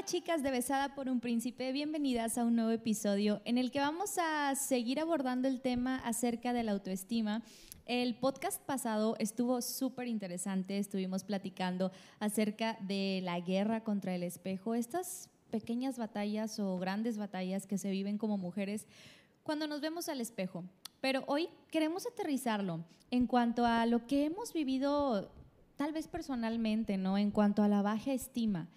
Hola chicas de Besada por un Príncipe, bienvenidas a un nuevo episodio en el que vamos a seguir abordando el tema acerca de la autoestima. El podcast pasado estuvo súper interesante, estuvimos platicando acerca de la guerra contra el espejo, estas pequeñas batallas o grandes batallas que se viven como mujeres cuando nos vemos al espejo. Pero hoy queremos aterrizarlo en cuanto a lo que hemos vivido tal vez personalmente, ¿no? En cuanto a la baja estima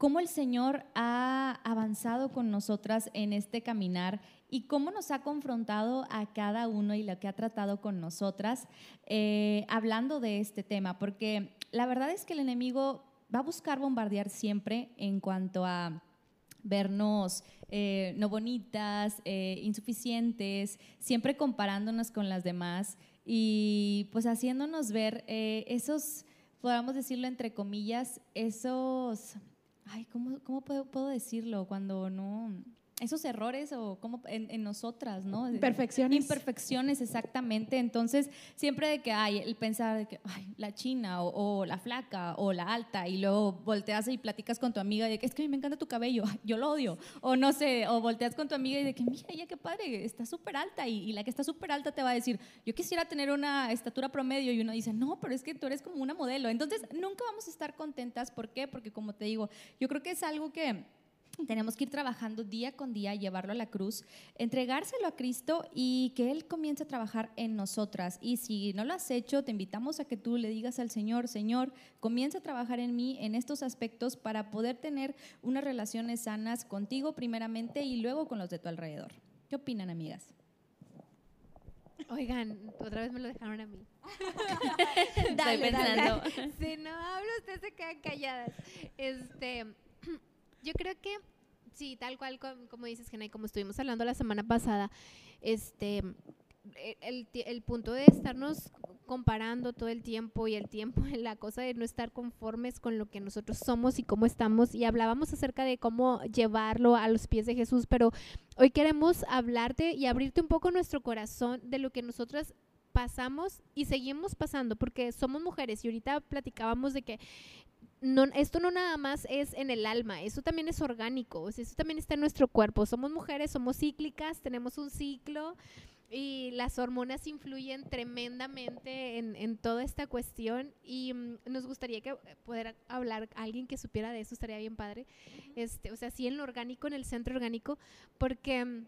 cómo el Señor ha avanzado con nosotras en este caminar y cómo nos ha confrontado a cada uno y lo que ha tratado con nosotras eh, hablando de este tema, porque la verdad es que el enemigo va a buscar bombardear siempre en cuanto a vernos eh, no bonitas, eh, insuficientes, siempre comparándonos con las demás y pues haciéndonos ver esos, podamos decirlo entre comillas, esos ay, ¿cómo, cómo puedo, puedo decirlo? Cuando no, esos errores o como en, nosotras, ¿no? Imperfecciones. Imperfecciones, exactamente. Entonces, siempre de que hay el pensar de que, ay, la china o, la flaca o la alta y luego volteas y platicas con tu amiga de que es que a mí me encanta tu cabello, yo lo odio. O no sé, o volteas con tu amiga y de que, mira, ella qué padre, está súper alta y, y, la que está súper alta te va a decir, yo quisiera tener una estatura promedio y uno dice, no, pero es que tú eres como una modelo. Entonces, nunca vamos a estar contentas. ¿Por qué? Porque como te digo, yo creo que es algo que tenemos que ir trabajando día con día, llevarlo a la cruz, entregárselo a Cristo y que Él comience a trabajar en nosotras. Y si no lo has hecho, te invitamos a que tú le digas al Señor, Señor, comienza a trabajar en mí en estos aspectos para poder tener unas relaciones sanas contigo primeramente y luego con los de tu alrededor. ¿Qué opinan, amigas? Oigan, otra vez me lo dejaron a mí. dale, Estoy pensando. Si no hablo, ustedes se quedan calladas. Este yo creo que sí, tal cual como, dices, Genay, como estuvimos hablando la semana pasada, este, e, el, el, punto de estarnos comparando todo el tiempo y el tiempo, la cosa de no estar conformes con lo que nosotros somos y cómo estamos, y hablábamos acerca de cómo llevarlo a los pies de Jesús, pero hoy queremos hablarte y abrirte un poco nuestro corazón de lo que nosotras pasamos y seguimos pasando, porque somos mujeres y ahorita platicábamos de que no, esto no nada más es en el alma, eso también es orgánico, eso también está en nuestro cuerpo. Somos mujeres, somos cíclicas, tenemos un ciclo y las hormonas influyen tremendamente en, toda esta cuestión y mm, nos gustaría que poder hablar alguien que supiera de eso, estaría bien padre. Este, o sea, sí en lo orgánico, en el centro orgánico, porque mm,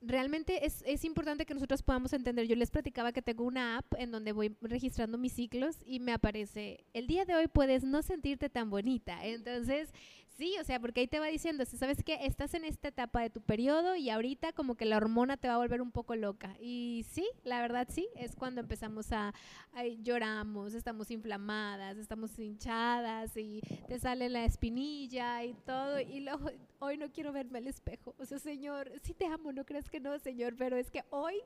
realmente es, es, importante que nosotros podamos entender. Yo les platicaba que tengo una app en donde voy registrando mis ciclos y me aparece, el día de hoy puedes no sentirte tan bonita. Entonces, Sí, o sea, porque ahí te va diciendo, ¿sabes qué? Estás en esta etapa de tu periodo y ahorita como que la hormona te va a volver un poco loca. Y sí, la verdad sí, es cuando empezamos a, lloramos, estamos inflamadas, estamos hinchadas y te sale la espinilla y todo. Y luego, hoy no quiero verme al espejo. O sea, Señor, sí te amo, no crees que no, Señor, pero es que hoy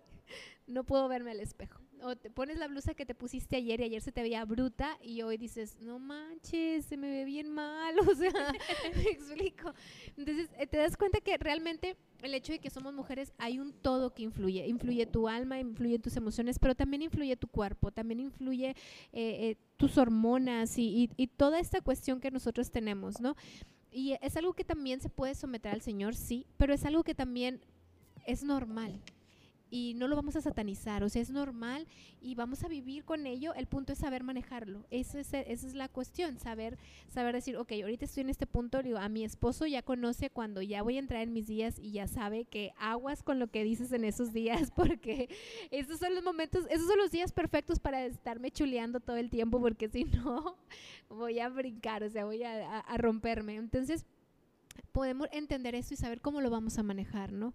no puedo verme al espejo o te pones la blusa que te pusiste ayer y ayer se te veía bruta y hoy dices, no manches, se me ve bien mal, o sea, me explico. Entonces, eh, te das cuenta que realmente el hecho de que somos mujeres hay un todo que influye, influye tu alma, influye tus emociones, pero también influye tu cuerpo, también influye eh, eh, tus hormonas y, y toda esta cuestión que nosotros tenemos, ¿no? Y es algo que también se puede someter al Señor, sí, pero es algo que también es normal y no lo vamos a satanizar, o sea, es normal y vamos a vivir con ello. El punto es saber manejarlo. Esa es, esa es la cuestión, saber, saber decir, ok, ahorita estoy en este punto, digo, a mi esposo ya conoce cuando ya voy a entrar en mis días y ya sabe que aguas con lo que dices en esos días, porque esos son los momentos, esos son los días perfectos para estarme chuleando todo el tiempo, porque si no, voy a brincar, o sea, voy a, a romperme. Entonces, podemos entender eso y saber cómo lo vamos a manejar, ¿no?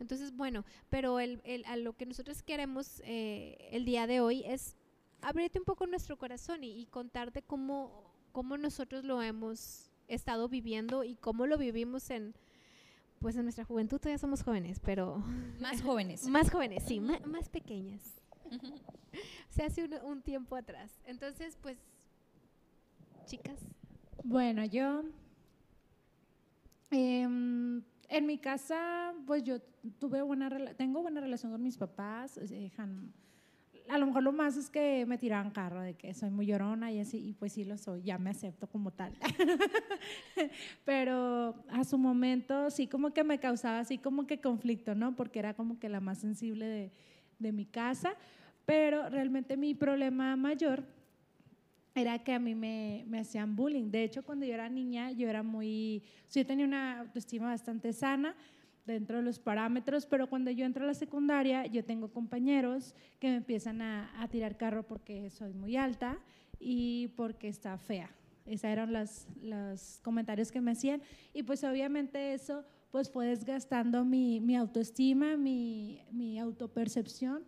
Entonces, bueno, pero el, el, a lo que nosotros queremos eh, el día de hoy es abrirte un poco nuestro corazón y, contarte cómo, cómo nosotros lo hemos estado viviendo y cómo lo vivimos en, pues en nuestra juventud todavía somos jóvenes, pero... Más jóvenes. más jóvenes, sí, más, pequeñas. o sea, hace un, tiempo atrás. Entonces, pues, chicas. Bueno, yo... Em, en mi casa, pues yo tuve buena tengo buena relación con mis papás. a lo mejor lo más es que me tiraban carro de que soy muy llorona y así, y pues sí lo soy, ya me acepto como tal. Pero a su momento sí como que me causaba así como que conflicto, ¿no? Porque era como que la más sensible de, de mi casa, pero realmente mi problema mayor era que a mí me, me, hacían bullying. De hecho, cuando yo era niña, yo era muy, yo tenía una autoestima bastante sana dentro de los parámetros, pero cuando yo entro a la secundaria, yo tengo compañeros que me empiezan a, a tirar carro porque soy muy alta y porque está fea. Esos eran los, los comentarios que me hacían. Y pues obviamente eso pues fue desgastando mi, mi autoestima, mi, mi autopercepción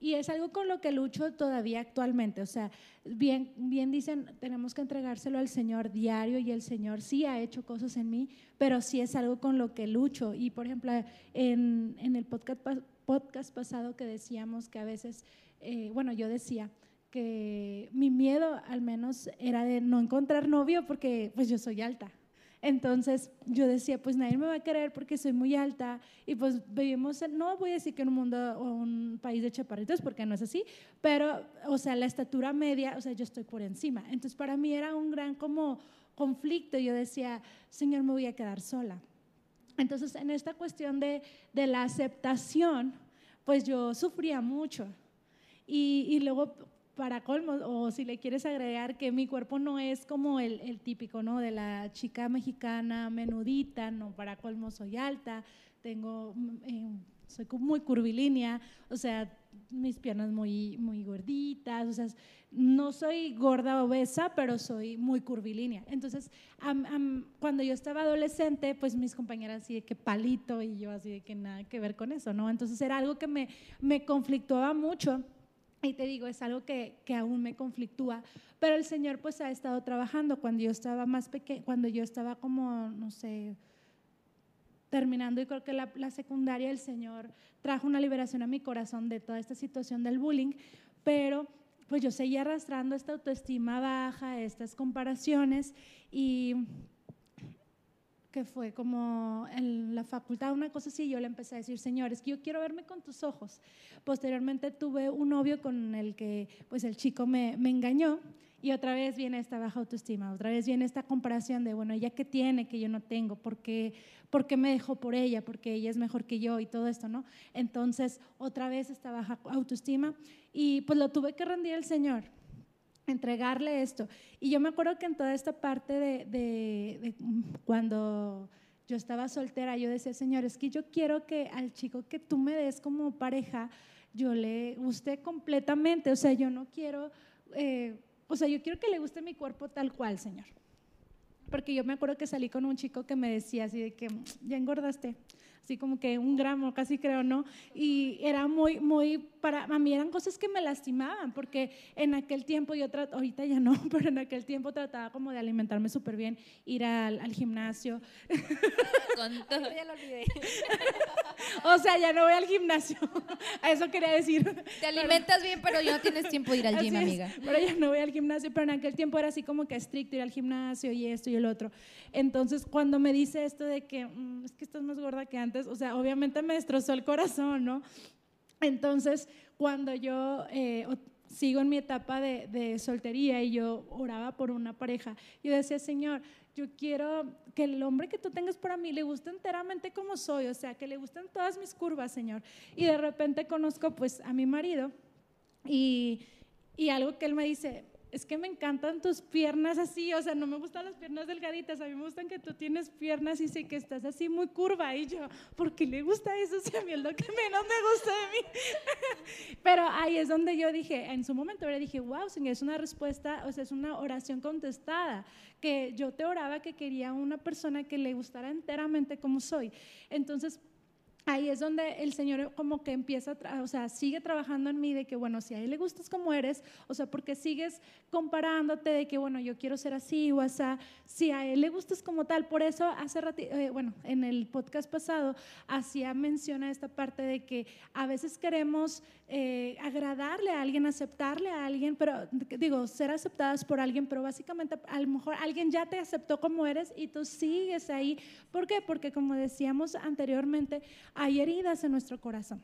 y es algo con lo que lucho todavía actualmente. O sea, bien, bien dicen, tenemos que entregárselo al Señor diario y el Señor sí ha hecho cosas en mí, pero sí es algo con lo que lucho. Y por ejemplo, en, en el podcast, podcast pasado que decíamos que a veces, eh, bueno, yo decía que mi miedo al menos era de no encontrar novio porque pues yo soy alta. Entonces yo decía, pues nadie me va a querer porque soy muy alta y pues vivimos, no voy a decir que en un mundo o un país de chaparritos porque no es así, pero o sea, la estatura media, o sea, yo estoy por encima. Entonces para mí era un gran como conflicto. Yo decía, Señor, me voy a quedar sola. Entonces en esta cuestión de, de la aceptación, pues yo sufría mucho. Y, y luego para colmo, o si le quieres agregar que mi cuerpo no es como el, el, típico, ¿no? De la chica mexicana menudita, no, para colmo soy alta, tengo, eh, soy muy curvilínea, o sea, mis piernas muy, muy gorditas, o sea, no soy gorda obesa, pero soy muy curvilínea. Entonces, cuando yo estaba adolescente, pues mis compañeras así de que palito y yo así de que nada que ver con eso, ¿no? Entonces era algo que me, me conflictuaba mucho y te digo, es algo que, que, aún me conflictúa, pero el Señor pues ha estado trabajando. Cuando yo estaba más pequeña, cuando yo estaba como, no sé, terminando y creo que la, la, secundaria, el Señor trajo una liberación a mi corazón de toda esta situación del bullying, pero pues yo seguía arrastrando esta autoestima baja, estas comparaciones y que fue como en la facultad, una cosa así, yo le empecé a decir, Señor, es que yo quiero verme con tus ojos. Posteriormente tuve un novio con el que pues el chico me, me engañó y otra vez viene esta baja autoestima, otra vez viene esta comparación de, bueno, ella que tiene que yo no tengo, ¿por qué, ¿por qué me dejó por ella? Porque ella es mejor que yo y todo esto, ¿no? Entonces, otra vez esta baja autoestima y pues lo tuve que rendir al Señor entregarle esto. Y yo me acuerdo que en toda esta parte de, de, de, cuando yo estaba soltera, yo decía, Señor, es que yo quiero que al chico que tú me des como pareja, yo le guste completamente. O sea, yo no quiero, eh, o sea, yo quiero que le guste mi cuerpo tal cual, Señor. Porque yo me acuerdo que salí con un chico que me decía así de que ya engordaste así como que un gramo, casi creo, ¿no? Y era muy, muy, para a mí eran cosas que me lastimaban, porque en aquel tiempo yo, ahorita ya no, pero en aquel tiempo trataba como de alimentarme súper bien, ir al, al gimnasio. Con todo. ya lo olvidé. o sea, ya no voy al gimnasio, a eso quería decir. Te alimentas pero, bien, pero ya no tienes tiempo de ir al gym, es, amiga. Pero ya no voy al gimnasio, pero en aquel tiempo era así como que estricto ir al gimnasio y esto y el otro. Entonces, cuando me dice esto de que mmm, es que estás más gorda que antes, o sea, obviamente me destrozó el corazón, ¿no? Entonces, cuando yo eh, sigo en mi etapa de, soltería y yo oraba por una pareja, yo decía, Señor, yo quiero que el hombre que tú tengas para mí le guste enteramente como soy, o sea, que le gusten todas mis curvas, Señor. Y de repente conozco pues a mi marido y, y algo que él me dice, es que me encantan tus piernas así, o sea, no me gustan las piernas delgaditas, a mí me gustan que tú tienes piernas y sé que estás así muy curva y yo, ¿por qué le gusta eso? Si a mí es lo que menos me gusta de mí. Pero ahí es donde yo dije, en su momento le dije, wow, Señor, es una respuesta, o sea, es una oración contestada, que yo te oraba que quería una persona que le gustara enteramente como soy. Entonces, ahí es donde el Señor como que empieza, o sea, sigue trabajando en mí de que, bueno, si a Él le gustas como eres, o sea, porque sigues comparándote de que, bueno, yo quiero ser así o así, si a Él le gustas como tal, por eso hace eh, bueno, en el podcast pasado hacía mención a esta parte de que a veces queremos eh, agradarle a alguien, aceptarle a alguien, pero digo, ser aceptadas por alguien, pero básicamente a lo mejor alguien ya te aceptó como eres y tú sigues ahí. ¿Por qué? Porque como decíamos anteriormente, hay heridas en nuestro corazón.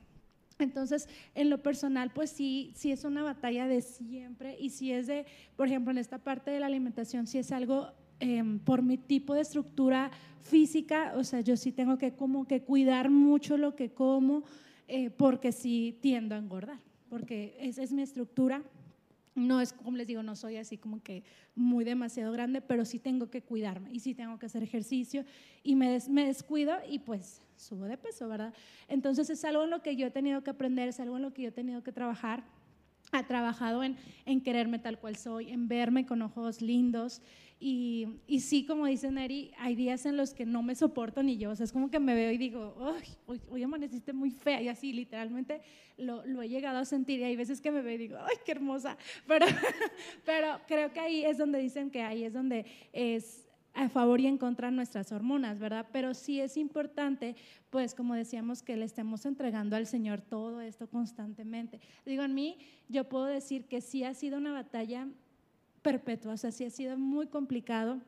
Entonces, en lo personal, pues sí, sí es una batalla de siempre y si es de, por ejemplo, en esta parte de la alimentación, si es algo em, por mi tipo de estructura física, o sea, yo sí tengo que como que cuidar mucho lo que como eh, porque sí tiendo a engordar, porque esa es mi estructura. No es, como les digo, no soy así como que muy demasiado grande, pero sí tengo que cuidarme y sí tengo que hacer ejercicio y me, descuido y pues subo de peso, ¿verdad? Entonces es algo en lo que yo he tenido que aprender, es algo en lo que yo he tenido que trabajar. Ha trabajado en, en quererme tal cual soy, en verme con ojos lindos. Y, y, sí, como dice Neri, hay días en los que no me soporto ni yo. O sea, es como que me veo y digo, hoy, hoy amaneciste muy fea. Y así, literalmente, lo, lo, he llegado a sentir. Y hay veces que me veo y digo, ay, qué hermosa. Pero, pero creo que ahí es donde dicen que ahí es donde es a favor y en contra de nuestras hormonas, ¿verdad? Pero sí es importante, pues como decíamos, que le estemos entregando al Señor todo esto constantemente. Digo, en mí yo puedo decir que sí ha sido una batalla perpetua, o sea, sí ha sido muy complicado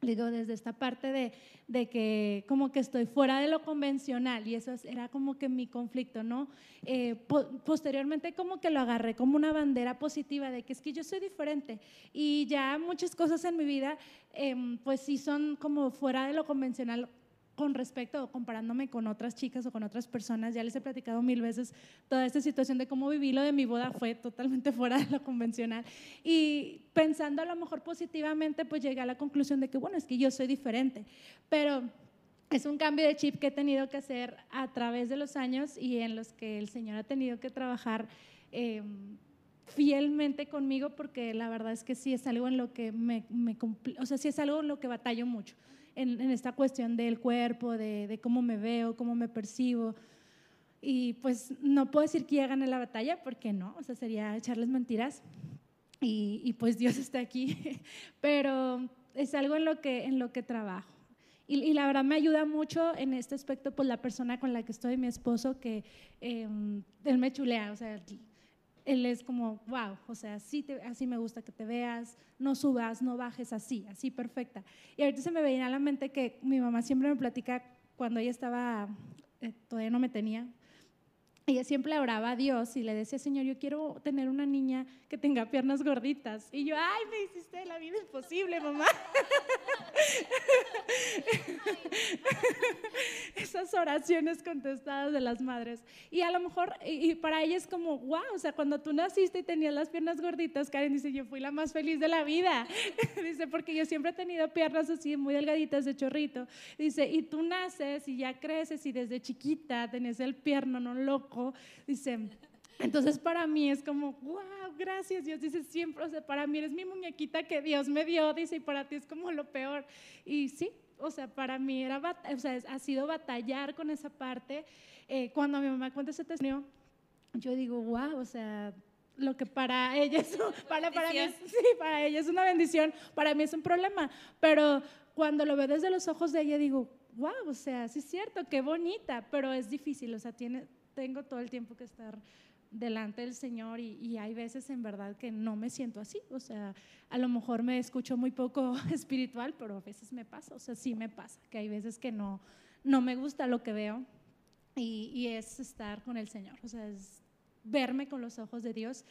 digo, desde esta parte de, de, que como que estoy fuera de lo convencional y eso era como que mi conflicto, ¿no? Eh, posteriormente como que lo agarré como una bandera positiva de que es que yo soy diferente y ya muchas cosas en mi vida em, pues sí son como fuera de lo convencional con respecto o comparándome con otras chicas o con otras personas, ya les he platicado mil veces toda esta situación de cómo viví lo de mi boda fue totalmente fuera de lo convencional. Y pensando a lo mejor positivamente, pues llegué a la conclusión de que, bueno, es que yo soy diferente, pero es un cambio de chip que he tenido que hacer a través de los años y en los que el Señor ha tenido que trabajar. Em, fielmente conmigo porque la verdad es que sí es algo en lo que me, me o sea, sí es algo en lo que batallo mucho en, esta cuestión del cuerpo, de, cómo me veo, cómo me percibo. Y pues no puedo decir que ya gané la batalla, porque no, o sea, sería echarles mentiras. Y, pues Dios está aquí, pero es algo en lo que, en lo que trabajo. Y, la verdad me ayuda mucho en este aspecto, pues la persona con la que estoy, mi esposo, que em, él me chulea, o sea, él es como, wow, o sea, así, así me gusta que te veas, no subas, no bajes, así, así perfecta. Y ahorita se me veía a la mente que mi mamá siempre me platica cuando ella estaba, eh, todavía no me tenía, ella siempre oraba a Dios y le decía, Señor, yo quiero tener una niña que tenga piernas gorditas. Y yo, ay, me hiciste la vida imposible, mamá. Esas oraciones contestadas de las madres. Y a lo mejor, y, para ella es como, wow, o sea, cuando tú naciste y tenías las piernas gorditas, Karen dice, yo fui la más feliz de la vida. dice, porque yo siempre he tenido piernas así, muy delgaditas de chorrito. Dice, y tú naces y ya creces y desde chiquita tenés el pierno, no loco Dice, entonces para mí es como, wow, gracias Dios. Dice, siempre, o sea, para mí eres mi muñequita que Dios me dio, dice, y para ti es como lo peor. Y sí, o sea, para mí era, o sea, ha sido batallar con esa parte. Eh, cuando mi mamá cuenta ese testimonio, yo digo, wow, o sea, lo que para ella es, para, para, mí sí, para ella es una bendición, para mí es un problema, pero cuando lo veo desde los ojos de ella digo, wow, o sea, sí es cierto, qué bonita, pero es difícil, o sea, tiene, tengo todo el tiempo que estar delante del Señor y, hay veces en verdad que no me siento así, o sea, a lo mejor me escucho muy poco espiritual, pero a veces me pasa, o sea, sí me pasa, que hay veces que no, no me gusta lo que veo y, y es estar con el Señor, o sea, es verme con los ojos de Dios.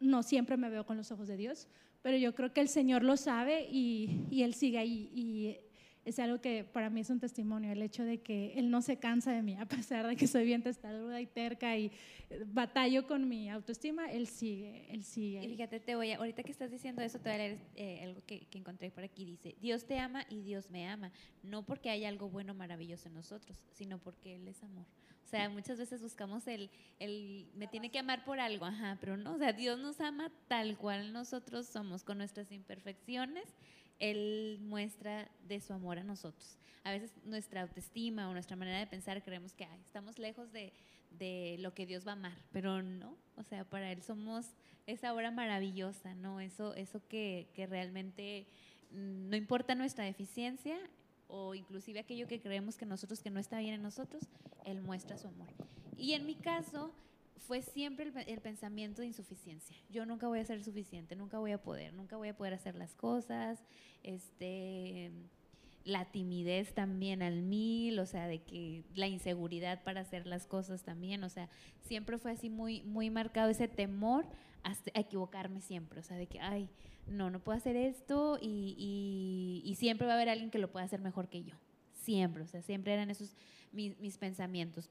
No siempre me veo con los ojos de Dios, pero yo creo que el Señor lo sabe y, y Él sigue ahí y es algo que para mí es un testimonio, el hecho de que él no se cansa de mí, a pesar de que soy bien testaruda y terca y eh, batallo con mi autoestima, él sigue, él sigue. Y fíjate, te voy a, ahorita que estás diciendo eso, te voy a leer eh, algo que, que, encontré por aquí, dice, Dios te ama y Dios me ama, no porque hay algo bueno, maravilloso en nosotros, sino porque Él es amor. O sea, muchas veces buscamos el, el, me tiene que amar por algo, ajá, pero no, o sea, Dios nos ama tal cual nosotros somos, con nuestras imperfecciones, él muestra de su amor a nosotros. A veces nuestra autoestima o nuestra manera de pensar creemos que estamos lejos de, lo que Dios va a amar, pero no, o sea, para Él somos esa obra maravillosa, ¿no? Eso, eso que, que realmente mm, no importa nuestra deficiencia o inclusive aquello que creemos que nosotros que no está bien en nosotros, Él muestra su amor. Y en mi caso, fue siempre el, pensamiento de insuficiencia. Yo nunca voy a ser suficiente, nunca voy a poder, nunca voy a poder hacer las cosas. Este, la timidez también al mil, o sea, de que la inseguridad para hacer las cosas también, o sea, siempre fue así muy, muy marcado ese temor a, equivocarme siempre, o sea, de que, ay, no, no puedo hacer esto y, y, siempre va a haber alguien que lo pueda hacer mejor que yo, siempre, o sea, siempre eran esos mis, mis pensamientos.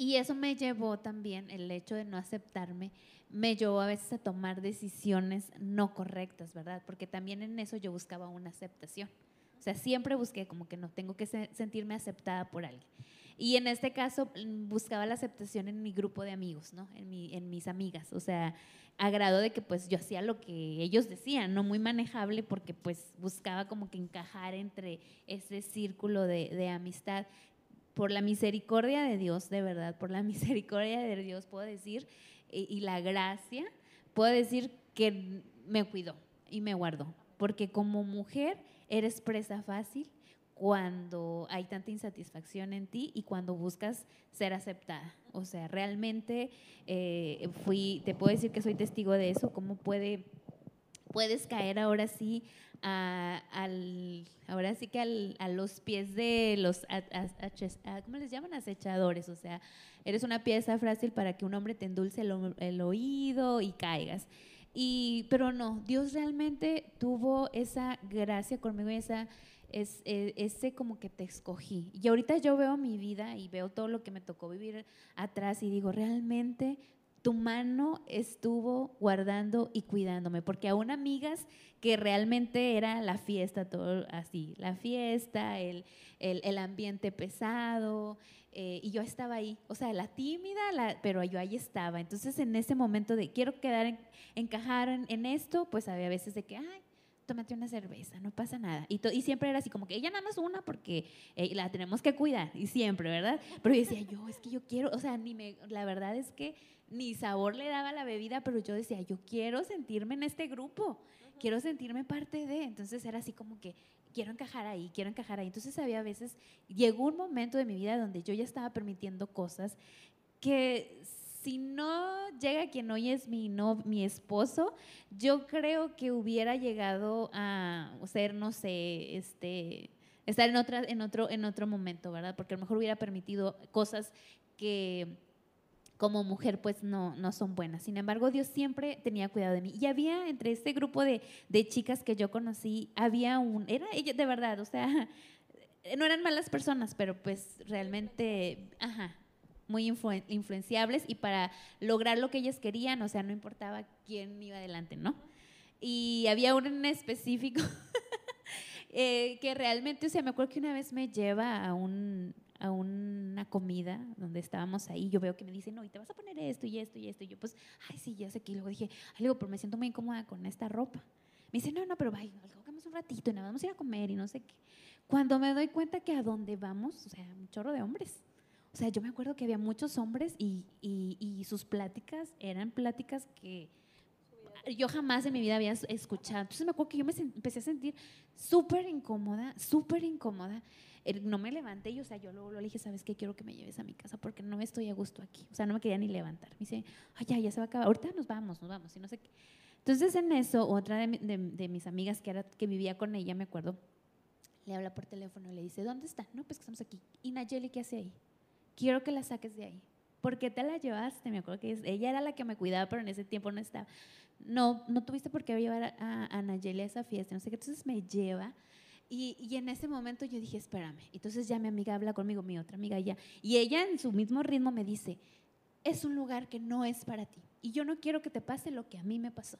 Y eso me llevó también, el hecho de no aceptarme, me llevó a veces a tomar decisiones no correctas, ¿verdad? Porque también en eso yo buscaba una aceptación. O sea, siempre busqué como que no tengo que sentirme aceptada por alguien. Y en este caso mm, buscaba la aceptación en mi grupo de amigos, ¿no? En, mi, en mis amigas. O sea, a de que pues yo hacía lo que ellos decían, no muy manejable porque pues buscaba como que encajar entre ese círculo de amistad. Por la misericordia de Dios, de verdad, por la misericordia de Dios puedo decir, y, la gracia, puedo decir que me cuidó y me guardó. Porque como mujer eres presa fácil cuando hay tanta insatisfacción en ti y cuando buscas ser aceptada. O sea, realmente eh, fui, te puedo decir que soy testigo de eso, cómo puede, puedes caer ahora sí a, al, ahora sí que a los pies de los, ¿cómo les llaman? Acechadores, o sea, eres una pieza frágil para que un hombre te endulce el, el oído y caigas. Y, pero no, Dios realmente tuvo esa gracia conmigo y esa, es, e, ese como que te escogí. Y ahorita yo veo mi vida y veo todo lo que me tocó vivir atrás y digo, realmente tu mano estuvo guardando y cuidándome, porque aún amigas que realmente era la fiesta, todo así, la fiesta, el, el, ambiente pesado, eh, y yo estaba ahí, o sea, la tímida, pero yo ahí estaba. Entonces, en ese momento de quiero quedar, en, encajar en, esto, pues había veces de que, ay, tómate una cerveza, no pasa nada. Y, y siempre era así como que ella nada más una porque eh, la tenemos que cuidar, y siempre, ¿verdad? Pero yo decía, yo, es que yo quiero, o sea, ni me, la verdad es que ni sabor le daba la bebida, pero yo decía, yo quiero sentirme en este grupo, quiero sentirme parte de. Entonces era así como que quiero encajar ahí, quiero encajar ahí. Entonces había veces, llegó un momento de mi vida donde yo ya estaba permitiendo cosas que si no llega quien hoy es mi, no, mi esposo, yo creo que hubiera llegado a ser, no sé, este, estar en, otra, en, otro, en otro momento, ¿verdad? Porque a lo mejor hubiera permitido cosas que como mujer pues no, no son buenas. Sin embargo, Dios siempre tenía cuidado de mí. Y había entre este grupo de, de chicas que yo conocí, había un, era ella de verdad, o sea, no eran malas personas, pero pues realmente, ajá, muy influenciables y para lograr lo que ellas querían, o sea, no importaba quién iba adelante, ¿no? Y había uno en específico eh, que realmente, o sea, me acuerdo que una vez me lleva a un, a una comida donde estábamos ahí, yo veo que me dicen, no, y te vas a poner esto y esto y esto. Y yo, pues, ay, sí, ya sé que. Y luego dije, ay, luego, pero me siento muy incómoda con esta ropa. Me dice, no, no, pero vaya, vamos un ratito y nos vamos a ir a comer y no sé qué. Cuando me doy cuenta que a dónde vamos, o sea, un chorro de hombres. O sea, yo me acuerdo que había muchos hombres y, y, sus pláticas eran pláticas que yo jamás en mi vida había escuchado. Entonces me acuerdo que yo me empecé a sentir súper incómoda, súper incómoda no me levanté y, o sea, yo luego le dije, ¿sabes qué? Quiero que me lleves a mi casa porque no estoy a gusto aquí. O sea, no me quería ni levantar. Me dice, ay, ya, ya se va a acabar. Ahorita nos vamos, nos vamos. Y no sé. Entonces, en eso, otra de, mis amigas que vivía con ella, me acuerdo, le habla por teléfono y le dice, ¿dónde está? No, pues que estamos aquí. ¿Y Nayeli qué hace ahí? Quiero que la saques de ahí. ¿Por qué te la llevaste? Me acuerdo que ella era la que me cuidaba, pero en ese tiempo no estaba. No, no tuviste por qué llevar a, a Nayeli a esa fiesta. No sé qué. Entonces me lleva y, en ese momento yo dije, espérame. Entonces ya mi amiga habla conmigo, mi otra amiga ya. Y ella en su mismo ritmo me dice, es un lugar que no es para ti. Y yo no quiero que te pase lo que a mí me pasó.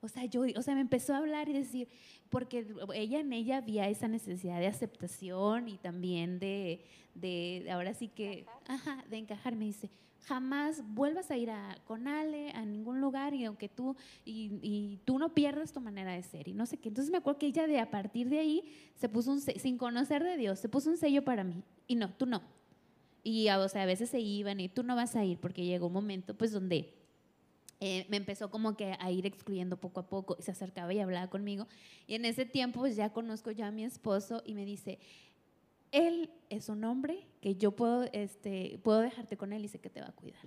O sea, yo, o sea, me empezó a hablar y decir, porque ella en ella había esa necesidad de aceptación y también de, de ahora sí que, ajá, de encajar. Me dice, jamás vuelvas a ir a, con Ale a ningún lugar y aunque tú, y, tú no pierdas tu manera de ser y no sé qué. Entonces me acuerdo que ella de a partir de ahí se puso un, sin conocer de Dios, se puso un sello para mí. Y no, tú no. Y o sea, a veces se iban y tú no vas a ir porque llegó un momento pues donde eh, me empezó como que a ir excluyendo poco a poco y se acercaba y hablaba conmigo. Y en ese tiempo pues ya conozco ya a mi esposo y me dice, él es un hombre que yo puedo, este, puedo dejarte con él y sé que te va a cuidar.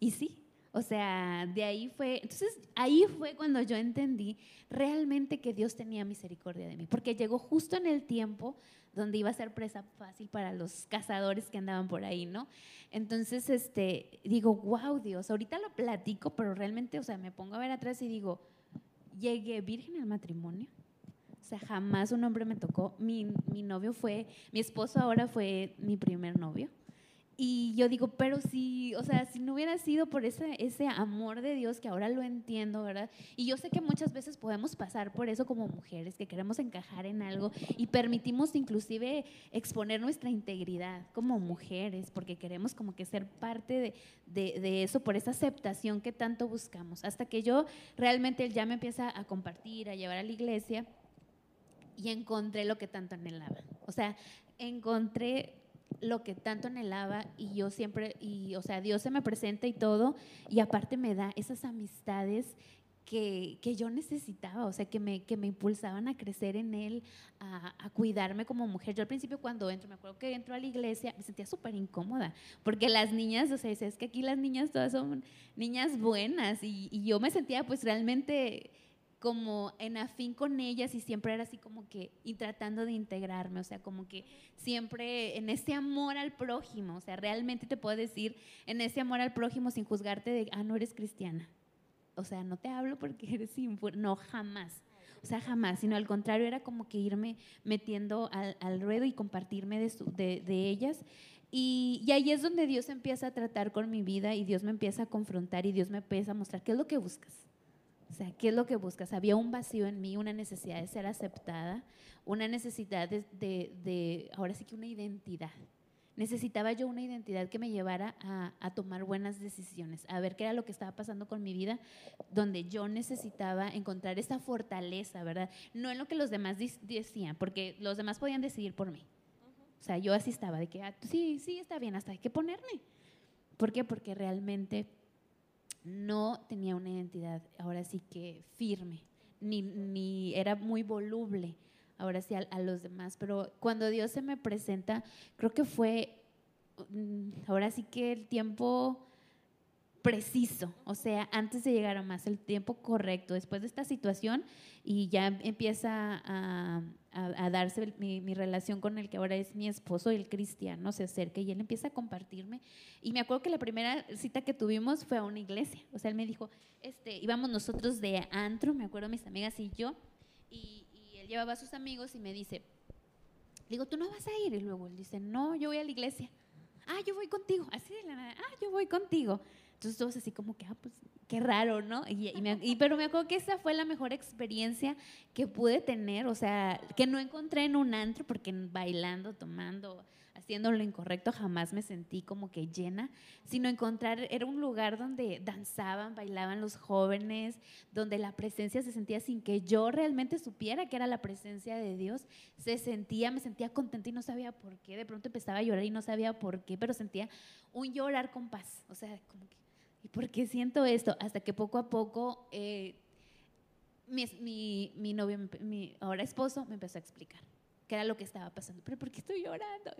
Y sí, O sea, de ahí fue, entonces ahí fue cuando yo entendí realmente que Dios tenía misericordia de mí, porque llegó justo en el tiempo donde iba a ser presa fácil para los cazadores que andaban por ahí, ¿no? Entonces, este, digo, wow, Dios, ahorita lo platico, pero realmente, o sea, me pongo a ver atrás y digo, llegué virgen al matrimonio. O sea, jamás un hombre me tocó. Mi, mi novio fue, mi esposo ahora fue mi primer novio. Y yo digo, pero si, o sea, si no hubiera sido por ese, ese amor de Dios que ahora lo entiendo, ¿verdad? Y yo sé que muchas veces podemos pasar por eso como mujeres, que queremos encajar en algo y permitimos inclusive exponer nuestra integridad como mujeres, porque queremos como que ser parte de, de, de eso, por esa aceptación que tanto buscamos. Hasta que yo realmente él ya me empieza a compartir, a llevar a la iglesia y encontré lo que tanto anhelaba. O sea, encontré lo que tanto anhelaba y yo siempre, y o sea, Dios se me presenta y todo, y aparte me da esas amistades que, que yo necesitaba, o sea, que me, que me impulsaban a crecer en Él, a, cuidarme como mujer. Yo al principio cuando entro, me acuerdo que entro a la iglesia, me sentía súper incómoda, porque las niñas, o sea, es que aquí las niñas todas son niñas buenas, y, y yo me sentía pues realmente como en afín con ellas y siempre era así como que y tratando de integrarme, o sea, como que siempre en ese amor al prójimo, o sea, realmente te puedo decir en ese amor al prójimo sin juzgarte de, ah, no eres cristiana. O sea, no te hablo porque eres impura, no, jamás. O sea, jamás, sino al contrario, era como que irme metiendo al, al ruedo y compartirme de, su, de, de ellas. Y, y, ahí es donde Dios empieza a tratar con mi vida y Dios me empieza a confrontar y Dios me empieza a mostrar qué es lo que buscas. O sea, ¿qué es lo que buscas? Había un vacío en mí, una necesidad de ser aceptada, una necesidad de, de, de ahora sí que una identidad. Necesitaba yo una identidad que me llevara a, a, tomar buenas decisiones, a ver qué era lo que estaba pasando con mi vida, donde yo necesitaba encontrar esa fortaleza, ¿verdad? No en lo que los demás decían, porque los demás podían decidir por mí. O sea, yo así estaba, de que, ah, sí, sí, está bien, hasta hay que ponerme. ¿Por qué? Porque realmente no tenía una identidad, ahora sí que firme, ni, ni era muy voluble, ahora sí a, los demás. Pero cuando Dios se me presenta, creo que fue, mm, ahora sí que el tiempo preciso, o sea, antes de llegar a más, el tiempo correcto, después de esta situación y ya empieza a, a, a darse mi, mi, relación con el que ahora es mi esposo, el cristiano, se acerca y él empieza a compartirme. Y me acuerdo que la primera cita que tuvimos fue a una iglesia, o sea, él me dijo, este, íbamos nosotros de antro, me acuerdo mis amigas y yo, y, y él llevaba a sus amigos y me dice, digo, ¿tú no vas a ir? Y luego él dice, no, yo voy a la iglesia. Ah, yo voy contigo. Así de la nada, ah, yo voy contigo. Entonces todos así como que, ah, pues qué raro, ¿no? Y, me, pero me acuerdo que esa fue la mejor experiencia que pude tener, o sea, que no encontré en un antro, porque bailando, tomando, haciendo lo incorrecto jamás me sentí como que llena, sino encontrar, era un lugar donde danzaban, bailaban los jóvenes, donde la presencia se sentía sin que yo realmente supiera que era la presencia de Dios, se sentía, me sentía contenta y no sabía por qué, de pronto empezaba a llorar y no sabía por qué, pero sentía un llorar con paz, o sea, como que ¿Y por qué siento esto? Hasta que poco a poco eh, mi, mi, mi, novio, mi ahora esposo, me empezó a explicar qué era lo que estaba pasando. ¿Pero por qué estoy llorando?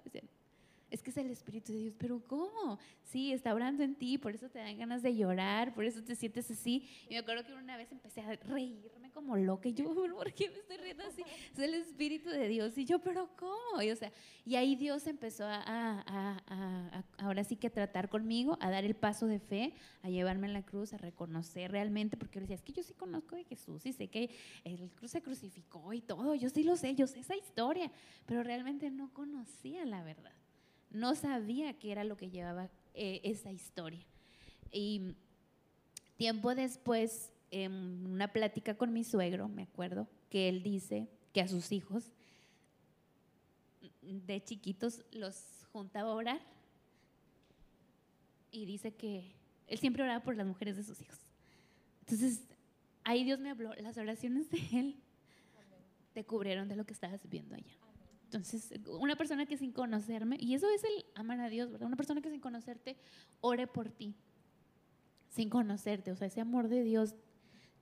Es que es el Espíritu de Dios, pero ¿cómo? Sí, está orando en ti, por eso te dan ganas de llorar, por eso te sientes así. Y me acuerdo que una vez empecé a reírme como loca y yo, ¿por qué me estoy riendo así? Es el Espíritu de Dios. Y yo, ¿pero cómo? Y, o sea, y ahí Dios empezó a, a, a, a, ahora sí que tratar conmigo, a dar el paso de fe, a llevarme en la cruz, a reconocer realmente, porque yo decía, es que yo sí conozco de Jesús y sé que el cruz se crucificó y todo, yo sí lo sé, yo sé esa historia, pero realmente no conocía la verdad no sabía qué era lo que llevaba eh, esa historia. Y tiempo después, en una plática con mi suegro, me acuerdo, que él dice que a sus hijos de chiquitos los juntaba a orar y dice que él siempre oraba por las mujeres de sus hijos. Entonces, ahí Dios me habló, las oraciones de él te cubrieron de lo que estabas viendo allá. Entonces, una persona que sin conocerme, y eso es el amar a Dios, ¿verdad? Una persona que sin conocerte ore por ti, sin conocerte, o sea, ese amor de Dios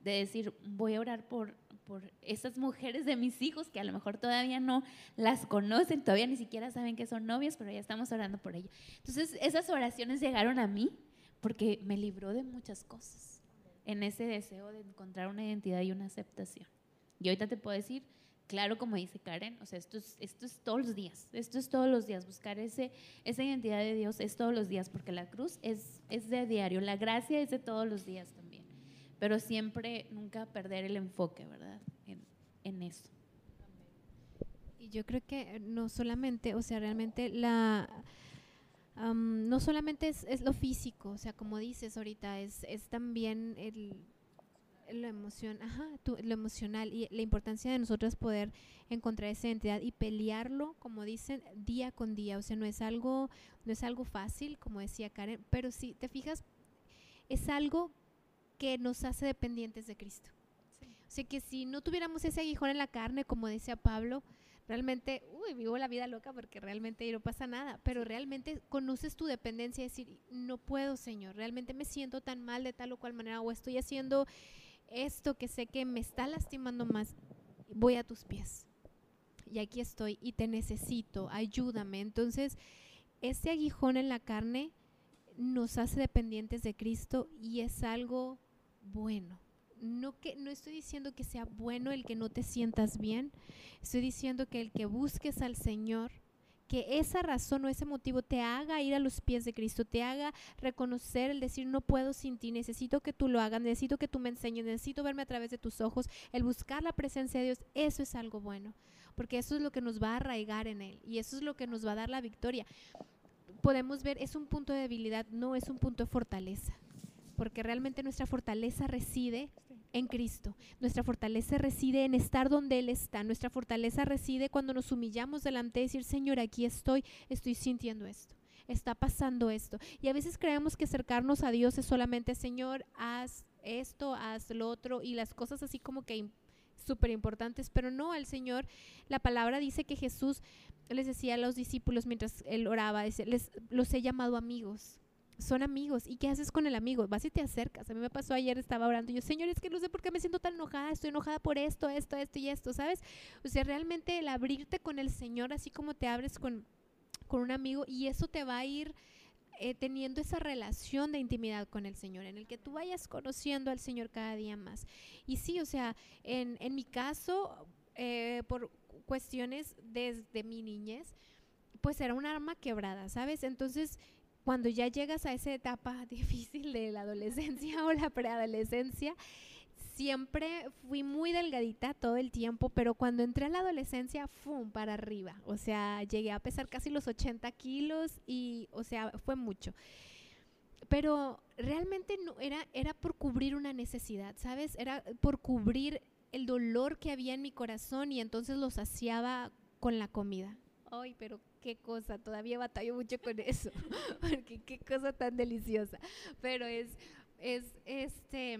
de decir, voy a orar por, por esas mujeres de mis hijos que a lo mejor todavía no las conocen, todavía ni siquiera saben que son novias, pero ya estamos orando por ellas. Entonces, esas oraciones llegaron a mí porque me libró de muchas cosas en ese deseo de encontrar una identidad y una aceptación. Y ahorita te puedo decir, claro, como dice Karen, o sea, esto es, esto es todos los días, esto es todos los días, buscar ese, esa identidad de Dios es todos los días, porque la cruz es, es de diario, la gracia es de todos los días también, pero siempre nunca perder el enfoque, ¿verdad? En, en eso. Y yo creo que no solamente, o sea, realmente la... am, no solamente es, es lo físico, o sea, como dices ahorita, es, es también el, lo emoción, ajá, tu- lo emocional y la importancia de nosotros poder encontrar esa identidad y pelearlo, como dicen, día con día. O sea, no es algo, no es algo fácil, como decía Karen, pero si te fijas, es algo que nos hace dependientes de Cristo. O sea, que si no tuviéramos ese aguijón en la carne, como decía Pablo, realmente, uy, vivo la vida loca porque realmente no pasa nada, pero realmente conoces tu dependencia y decir, no puedo, Señor, realmente me siento tan mal de tal o cual manera o estoy haciendo esto que sé que me está lastimando más, voy a tus pies. Y aquí estoy y te necesito, ayúdame. Entonces, este aguijón en la carne nos hace dependientes de Cristo y es algo bueno. No, que, no estoy diciendo que sea bueno el que no te sientas bien, estoy diciendo que el que busques al Señor, que esa razón o ese motivo te haga ir a los pies de Cristo, te haga reconocer el decir no puedo sin ti, necesito que tú lo hagas, necesito que tú me enseñes, necesito verme a través de tus ojos, el buscar la presencia de Dios, eso es algo bueno, porque eso es lo que nos va a arraigar en Él y eso es lo que nos va a dar la victoria. Podemos ver, es un punto de debilidad, no es un punto de fortaleza, porque realmente nuestra fortaleza reside en Cristo. Nuestra fortaleza reside en estar donde Él está. Nuestra fortaleza reside cuando nos humillamos delante de decir, Señor, aquí estoy, estoy sintiendo esto, está pasando esto. Y a veces creemos que acercarnos a Dios es solamente, Señor, haz esto, haz lo otro, y las cosas así como que súper importantes, pero no, al Señor, la palabra dice que Jesús les decía a los discípulos mientras Él oraba, les, los he llamado amigos son amigos. ¿Y qué haces con el amigo? Vas y te acercas. A mí me pasó ayer, estaba orando y yo, Señor, es que no sé por qué me siento tan enojada, estoy enojada por esto, esto, esto y esto, ¿sabes? O sea, realmente el abrirte con el Señor, así como te abres con, con un amigo, y eso te va a ir eh, teniendo esa relación de intimidad con el Señor, en el que tú vayas conociendo al Señor cada día más. Y sí, o sea, en, en mi caso, eh, por cuestiones desde mi niñez, pues era un arma quebrada, ¿sabes? Entonces, cuando ya llegas a esa etapa difícil de la adolescencia o la preadolescencia, siempre fui muy delgadita todo el tiempo, pero cuando entré a la adolescencia, ¡fum! para arriba. O sea, llegué a pesar casi los 80 kilos y, o sea, fue mucho. Pero realmente no era, era por cubrir una necesidad, ¿sabes? Era por cubrir el dolor que había en mi corazón y entonces lo saciaba con la comida. Ay, pero qué cosa, todavía batallo mucho con eso, porque qué cosa tan deliciosa. Pero es, es, este,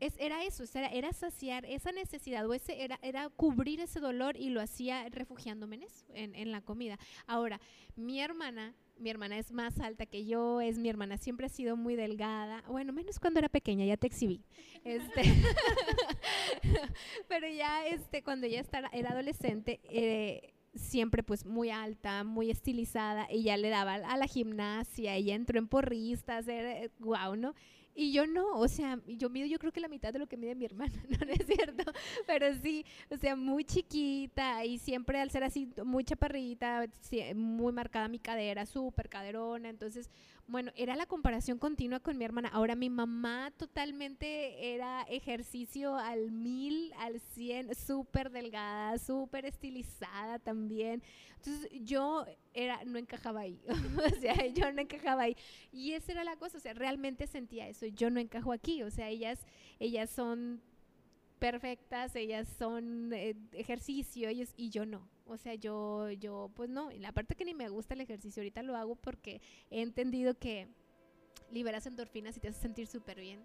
es, era eso, era, era saciar esa necesidad, o ese, era, era cubrir ese dolor y lo hacía refugiándome en eso, en, en la comida. Ahora, mi hermana, mi hermana es más alta que yo, es mi hermana, siempre ha sido muy delgada, bueno, menos cuando era pequeña, ya te exhibí. Este, pero ya este, cuando estaba, era adolescente, eh, siempre pues muy alta, muy estilizada, y ya le daba a la gimnasia, ella entró en porristas, era, wow, ¿no? Y yo no, o sea, yo mido yo creo que la mitad de lo que mide mi hermana, no, es cierto, pero sí, o sea, muy chiquita y siempre al ser así muy chaparrita, muy marcada mi cadera, súper caderona, entonces, bueno, era la comparación continua con mi hermana. Ahora mi mamá totalmente era ejercicio al mil, al cien, súper delgada, súper estilizada también. Entonces yo era, no encajaba ahí, o sea, yo no encajaba ahí. Y esa era la cosa, o sea, realmente sentía eso, yo no encajo aquí, o sea, ellas, ellas son perfectas, ellas son eh, ejercicio ellos, y yo no. O sea, yo, yo, pues no, y la parte que ni me gusta el ejercicio, ahorita lo hago porque he entendido que liberas endorfinas y te hace sentir súper bien.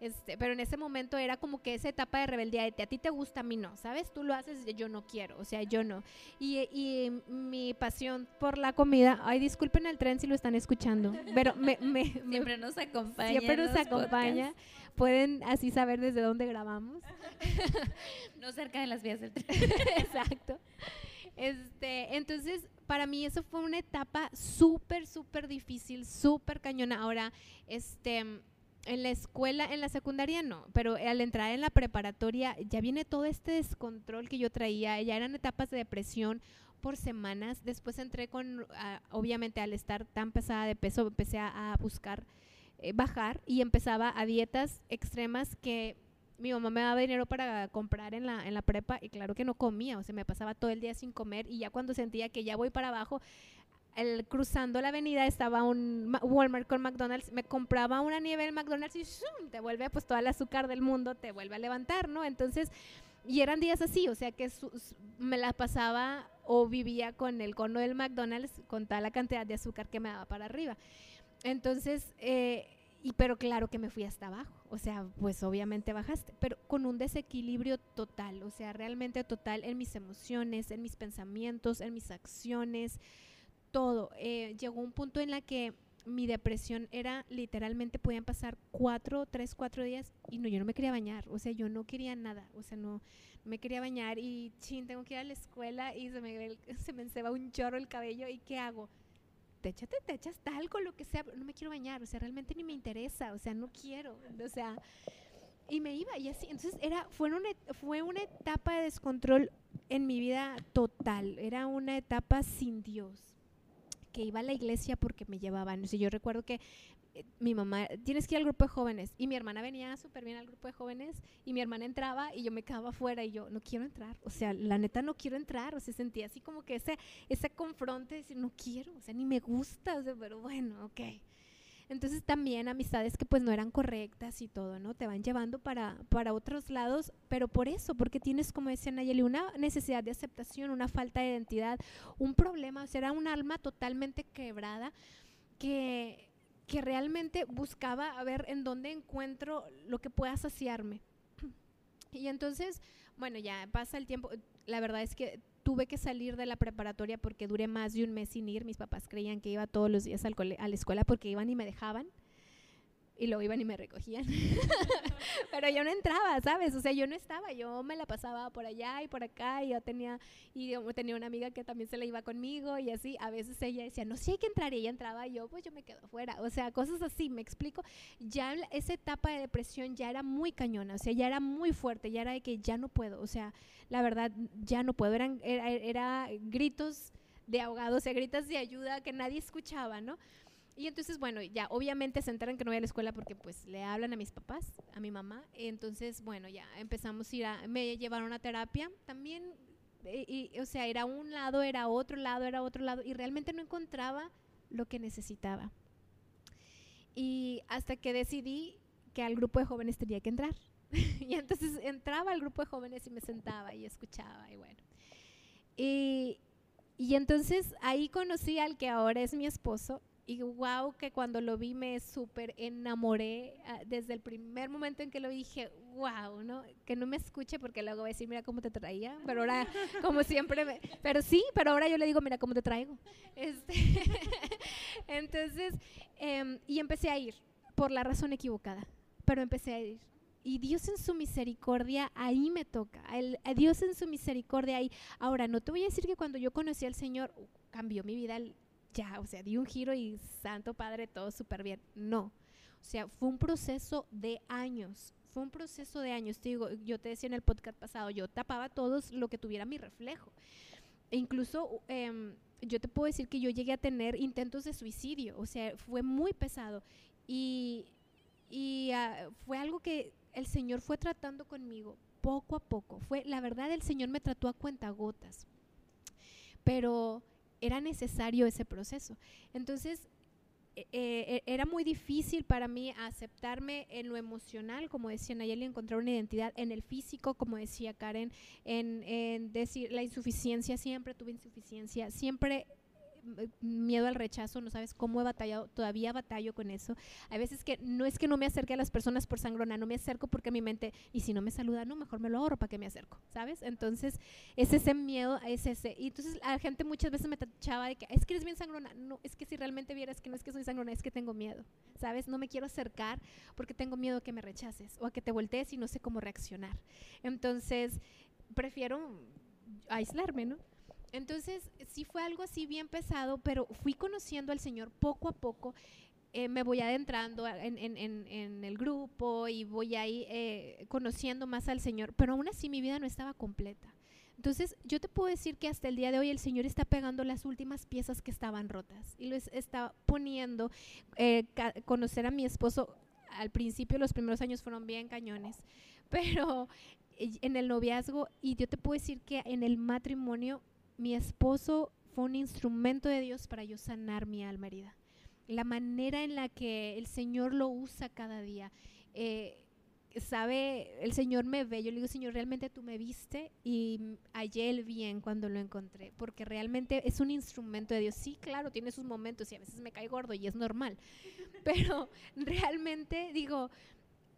Este, pero en ese momento era como que esa etapa de rebeldía de a ti te gusta, a mí no, ¿sabes? Tú lo haces, yo no quiero, o sea, yo no. Y, y mi pasión por la comida, ay, disculpen el tren si lo están escuchando, pero me, me, me- Siempre nos acompaña. siempre nos acompaña. Pueden así saber desde dónde grabamos. No cerca de las vías del tren. Exacto. Este, entonces, para mí eso fue una etapa súper, súper difícil, súper cañona. Ahora, este, en la escuela, en la secundaria no, pero al entrar en la preparatoria ya viene todo este descontrol que yo traía, ya eran etapas de depresión por semanas. Después entré con, ah, obviamente al estar tan pesada de peso, empecé a, buscar eh, bajar y empezaba a dietas extremas que mi mamá me daba dinero para comprar en la, en la prepa y claro que no comía, o sea, me pasaba todo el día sin comer y ya cuando sentía que ya voy para abajo, el, cruzando la avenida estaba un Ma- Walmart con McDonald's, me compraba una nieve del McDonald's y ¡shum! te vuelve pues todo el azúcar del mundo, te vuelve a levantar, ¿no? Entonces, y eran días así, o sea que me la pasaba o vivía con el cono del McDonald's con toda la cantidad de azúcar que me daba para arriba. Entonces, eh, y pero claro que me fui hasta abajo, o sea, pues obviamente bajaste, pero con un desequilibrio total, o sea, realmente total en mis emociones, en mis pensamientos, en mis acciones, todo. Eh, llegó un punto en la que mi depresión era literalmente, podían pasar cuatro, tres, cuatro días y no, yo no me quería bañar, o sea, yo no quería nada, o sea, no, me quería bañar y chin, tengo que ir a la escuela y se me, se me enceba un chorro el cabello y ¿qué hago? Te échate, te echas talco, lo que sea, no me quiero bañar, o sea, realmente ni me interesa, o sea, no quiero, o sea, y me iba y así, entonces era, fue una, fue una etapa de descontrol en mi vida total, era una etapa sin Dios, que iba a la iglesia porque me llevaban, o sea, yo recuerdo que mi mamá, tienes que ir al grupo de jóvenes, y mi hermana venía súper bien al grupo de jóvenes, y mi hermana entraba y yo me quedaba afuera y yo, no quiero entrar, o sea, la neta no quiero entrar, o sea, sentía así como que ese, ese confronte de decir, no quiero, o sea, ni me gusta, o sea, pero bueno, ok. Entonces también amistades que pues no eran correctas y todo, ¿no? Te van llevando para, para otros lados, pero por eso, porque tienes, como decía Nayeli, una necesidad de aceptación, una falta de identidad, un problema, o sea, era un alma totalmente quebrada que, que realmente buscaba a ver en dónde encuentro lo que pueda saciarme. Y entonces, bueno, ya pasa el tiempo. La verdad es que tuve que salir de la preparatoria porque duré más de un mes sin ir. Mis papás creían que iba todos los días al a la escuela porque iban y me dejaban. Y luego iban y me recogían. Pero yo no entraba, ¿sabes? O sea, yo no estaba. Yo me la pasaba por allá y por acá. Y yo tenía, y yo tenía una amiga que también se la iba conmigo. Y así, a veces ella decía, no, sí hay que entrar. Y ella entraba. Y yo, pues yo me quedo afuera. O sea, cosas así, me explico. Ya esa etapa de depresión ya era muy cañona. O sea, ya era muy fuerte. Ya era de que ya no puedo. O sea, la verdad, ya no puedo. Eran, era, era gritos de ahogados, o sea, gritos de ayuda que nadie escuchaba, ¿no? Y entonces, bueno, ya obviamente se enteran que no voy a la escuela porque pues le hablan a mis papás, a mi mamá. Entonces, bueno, ya empezamos a ir a, me llevaron a terapia también. eh, Y, o sea, era un lado, era otro lado, era otro lado. Y realmente no encontraba lo que necesitaba. Y hasta que decidí que al grupo de jóvenes tenía que entrar. y entonces entraba al grupo de jóvenes y me sentaba y escuchaba y bueno. Y, y entonces ahí conocí al que ahora es mi esposo y wow que cuando lo vi me súper enamoré ah, desde el primer momento en que lo vi dije wow no que no me escuche porque luego va a decir mira cómo te traía pero ahora como siempre me- pero sí pero ahora yo le digo mira cómo te traigo este, entonces em, y empecé a ir por la razón equivocada pero empecé a ir y Dios en su misericordia ahí me toca. El- a Dios en su misericordia ahí. Ahora, no te voy a decir que cuando yo conocí al Señor uh, cambió mi vida el- ya, o sea, di un giro y santo Padre, todo súper bien. No. O sea, fue un proceso de años. Fue un proceso de años. Te digo, yo te decía en el podcast pasado, yo tapaba todo lo que tuviera mi reflejo. E incluso em, yo te puedo decir que yo llegué a tener intentos de suicidio. O sea, fue muy pesado. Y, y ah, fue algo que el Señor fue tratando conmigo poco a poco. Fue, la verdad, el Señor me trató a cuentagotas. Pero era necesario ese proceso. Entonces, eh, eh, era muy difícil para mí aceptarme en lo emocional, como decía Nayeli, encontrar una identidad en el físico, como decía Karen, en, decir la insuficiencia, siempre tuve insuficiencia, siempre miedo al rechazo, no sabes cómo he batallado, todavía batallo con eso. Hay veces que no es que no me acerque a las personas por sangrona, no me acerco porque mi mente, y si no me saluda, no, mejor me lo ahorro para que me acerco, ¿sabes? Entonces, es ese miedo, es ese. Y entonces la gente muchas veces me tachaba de que es que eres bien sangrona. No, es que si realmente vieras que no es que soy sangrona, es que tengo miedo, ¿sabes? No me quiero acercar porque tengo miedo que me rechaces o a que te voltees y no sé cómo reaccionar. Entonces, prefiero aislarme, ¿no? Entonces, sí fue algo así bien pesado, pero fui conociendo al Señor poco a poco. Eh, me voy adentrando en, en, en, en, el grupo y voy ahí eh, conociendo más al Señor, pero aún así mi vida no estaba completa. Entonces, yo te puedo decir que hasta el día de hoy el Señor está pegando las últimas piezas que estaban rotas y lo está poniendo. Eh, conocer a mi esposo, al principio, los primeros años fueron bien cañones, pero en el noviazgo, y yo te puedo decir que en el matrimonio, mi esposo fue un instrumento de Dios para yo sanar mi alma herida. La manera en la que el Señor lo usa cada día. Eh, sabe, el Señor me ve, yo le digo, Señor, realmente tú me viste y hallé el bien cuando lo encontré, porque realmente es un instrumento de Dios. Sí, claro, tiene sus momentos y a veces me cae gordo y es normal, pero realmente digo,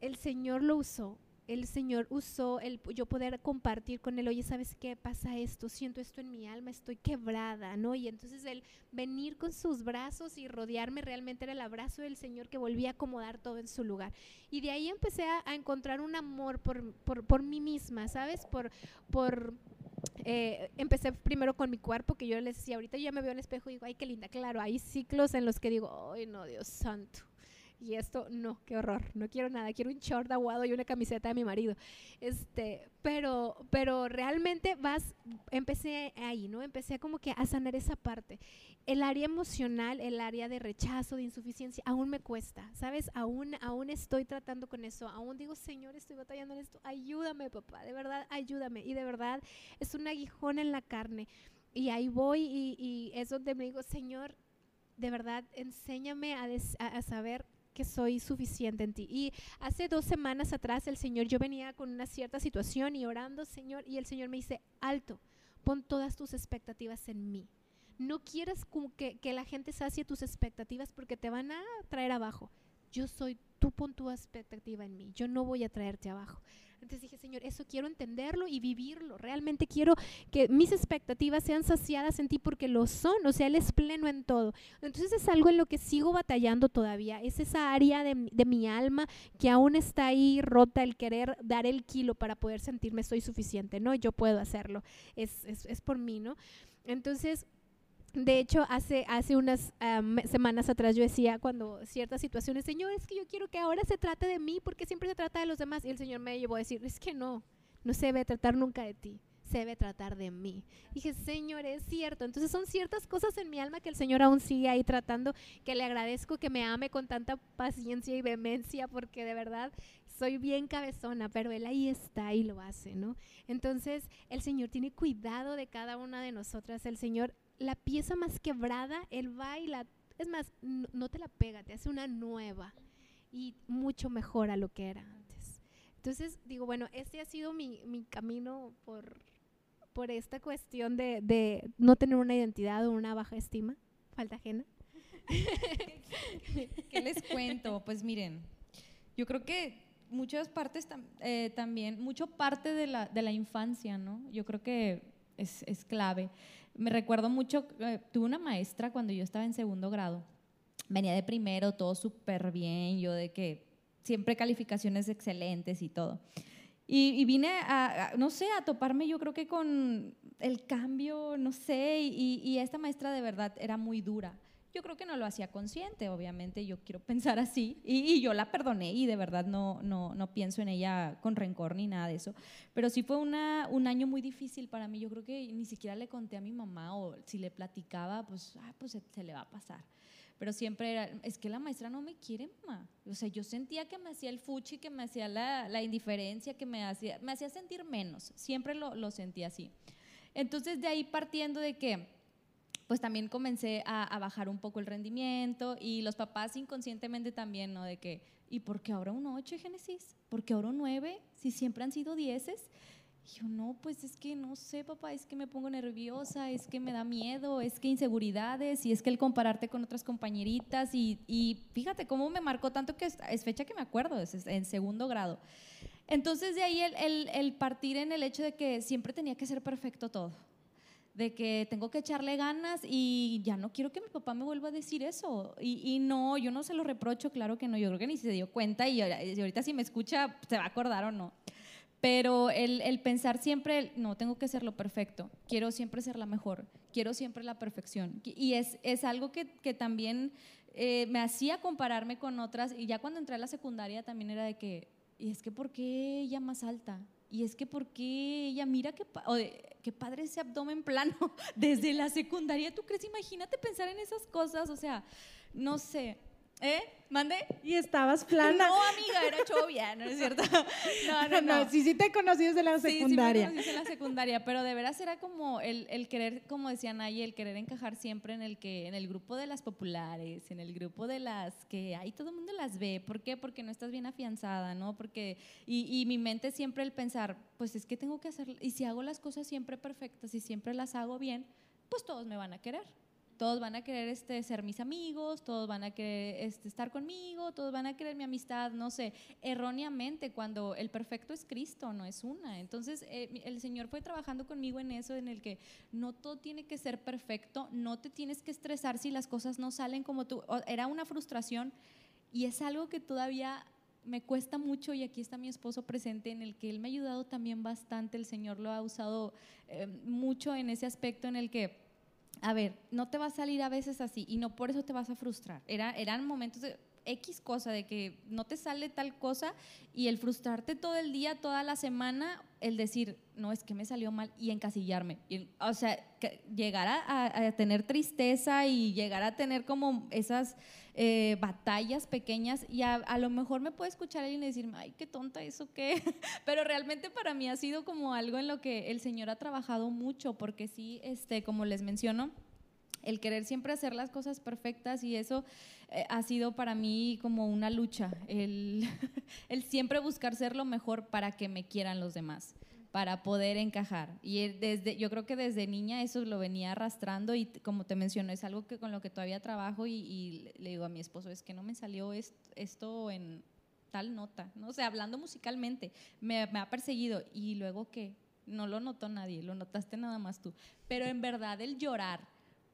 el Señor lo usó el Señor usó el yo poder compartir con él, oye, ¿sabes qué pasa esto? Siento esto en mi alma, estoy quebrada, ¿no? Y entonces el venir con sus brazos y rodearme realmente era el abrazo del Señor que volvía a acomodar todo en su lugar. Y de ahí empecé a, encontrar un amor por, por, por, mí misma, ¿sabes? Por, por eh, empecé primero con mi cuerpo, que yo les decía, ahorita yo ya me veo en el espejo y digo, ay, qué linda, claro, hay ciclos en los que digo, ay, no, Dios santo y esto, no, qué horror, no quiero nada, quiero un short aguado y una camiseta de mi marido. Este, pero, pero realmente vas, empecé ahí, ¿no? Empecé como que a sanar esa parte. El área emocional, el área de rechazo, de insuficiencia, aún me cuesta, ¿sabes? Aún, aún estoy tratando con eso, aún digo, Señor, estoy batallando en esto, ayúdame, papá, de verdad, ayúdame. Y de verdad, es un aguijón en la carne. Y ahí voy y, y es donde me digo, Señor, de verdad, enséñame a, a saber que soy suficiente en ti. Y hace dos semanas atrás el Señor, yo venía con una cierta situación y orando, Señor, y el Señor me dice, alto, pon todas tus expectativas en mí. No quieras que, que la gente sacie tus expectativas porque te van a traer abajo. Yo soy, pon tu expectativa en mí, yo no voy a traerte abajo. Entonces dije, Señor, eso quiero entenderlo y vivirlo. Realmente quiero que mis expectativas sean saciadas en ti porque lo son. O sea, Él es pleno en todo. Entonces es algo en lo que sigo batallando todavía. Es esa área de, mi alma que aún está ahí rota, el querer dar el kilo para poder sentirme soy suficiente. No, yo puedo hacerlo. Es, es, es por mí, ¿no? Entonces, de hecho, hace, hace unas semanas atrás yo decía cuando ciertas situaciones, Señor, es que yo quiero que ahora se trate de mí porque siempre se trata de los demás. Y el Señor me llevó a decir, es que no, no se debe tratar nunca de ti, se debe tratar de mí. dije, Señor, es cierto. Entonces son ciertas cosas en mi alma que el Señor aún sigue ahí tratando, que le agradezco que me ame con tanta paciencia y vehemencia porque de verdad soy bien cabezona, pero Él ahí está y lo hace, ¿no? Entonces el Señor tiene cuidado de cada una de nosotras. El Señor la pieza más quebrada, él va y la... Es más, no, te la pega, te hace una nueva y mucho mejor a lo que era antes. Entonces, digo, bueno, este ha sido mi, mi camino por, por esta cuestión de, de, no tener una identidad o una baja estima, falta ajena. ¿Qué les cuento? Pues miren, yo creo que muchas partes eh, también, mucho parte de la, de la infancia, ¿no? Yo creo que es, es clave. Me recuerdo mucho, eh, tuve una maestra cuando yo estaba en segundo grado. Venía de primero, todo súper bien, yo de que siempre calificaciones excelentes y todo. Y, vine a, no sé, a toparme yo creo que con el cambio, no sé, y, y esta maestra de verdad era muy dura. Yo creo que no lo hacía consciente, obviamente, yo quiero pensar así, y, yo la perdoné y de verdad no, no, no, pienso en ella con rencor ni nada de eso. Pero sí fue una, un año muy difícil para mí, yo creo que ni siquiera le conté a mi mamá o si le platicaba, pues, ah, pues se, le va a pasar pero siempre era, es que la maestra no me quiere, mamá. O sea, yo sentía que me hacía el fuchi, que me hacía la, la indiferencia, que me hacía, me hacía sentir menos. Siempre lo, lo sentí así. Entonces, de ahí partiendo de que pues también comencé a, bajar un poco el rendimiento y los papás inconscientemente también, ¿no? De que, ¿y por qué ahora un 8, Génesis? ¿Por qué ahora un 9? Si siempre han sido 10. Y yo, no, pues es que no sé, papá, es que me pongo nerviosa, es que me da miedo, es que inseguridades y es que el compararte con otras compañeritas y, y fíjate cómo me marcó tanto que es, fecha que me acuerdo, es, en segundo grado. Entonces de ahí el, el partir en el hecho de que siempre tenía que ser perfecto todo de que tengo que echarle ganas y ya no quiero que mi papá me vuelva a decir eso. Y, no, yo no se lo reprocho, claro que no, yo creo que ni se dio cuenta y, ahorita si me escucha se va a acordar o no. Pero el, el pensar siempre, no, tengo que ser lo perfecto, quiero siempre ser la mejor, quiero siempre la perfección. Y es, es algo que, que también eh, me hacía compararme con otras. Y ya cuando entré a la secundaria también era de que, y es que ¿por qué ella más alta? Y es que ¿por qué ella mira de- qué padre ese abdomen plano desde la secundaria? ¿Tú crees? Imagínate pensar en esas cosas, o sea, no sé. ¿Eh? ¿Mande? Y estabas plana. No, amiga, era chovia, ¿no es cierto? No, no, no. sí, sí te conocí desde la Sí, sí me secundaria. conocí en la secundaria, pero de veras era como el, el querer, como decía Naye, el querer encajar siempre en el que, en el grupo de las populares, en el grupo de las que ahí todo el mundo las ve. ¿Por qué? Porque no estás bien afianzada, ¿no? Porque, y, y mi mente siempre el pensar, pues es que tengo que hacer, y si hago las cosas siempre perfectas y siempre las hago bien, pues todos me van a querer. Todos van a querer este, ser mis amigos, todos van a querer este, estar conmigo, todos van a querer mi amistad, no sé, erróneamente cuando el perfecto es Cristo, no es una. Entonces eh, el Señor fue trabajando conmigo en eso, en el que no todo tiene que ser perfecto, no te tienes que estresar si las cosas no salen como tú. Era una frustración y es algo que todavía me cuesta mucho y aquí está mi esposo presente en el que él me ha ayudado también bastante, el Señor lo ha usado eh, mucho en ese aspecto en el que a ver, no te va a salir a veces así y no por eso te vas a frustrar. Era, eran momentos de X cosa, de que no te sale tal cosa y el frustrarte todo el día, toda la semana, el decir, no, es que me salió mal y encasillarme. O sea, llegar a, tener tristeza y llegar a tener como esas eh, batallas pequeñas y a, a lo mejor me puede escuchar alguien y decirme, ay, qué tonta eso, qué. Pero realmente para mí ha sido como algo en lo que el Señor ha trabajado mucho, porque sí, este, como les menciono, el querer siempre hacer las cosas perfectas y eso eh, ha sido para mí como una lucha, el, el siempre buscar ser lo mejor para que me quieran los demás para poder encajar. Y él desde, yo creo que desde niña eso lo venía arrastrando y como te menciono, es algo que con lo que todavía trabajo y, le- digo a mi esposo, es que no me salió est- esto en tal nota, ¿no? O sea, hablando musicalmente, me, me ha perseguido y luego qué, no lo notó nadie, lo notaste nada más tú. Pero en verdad el llorar,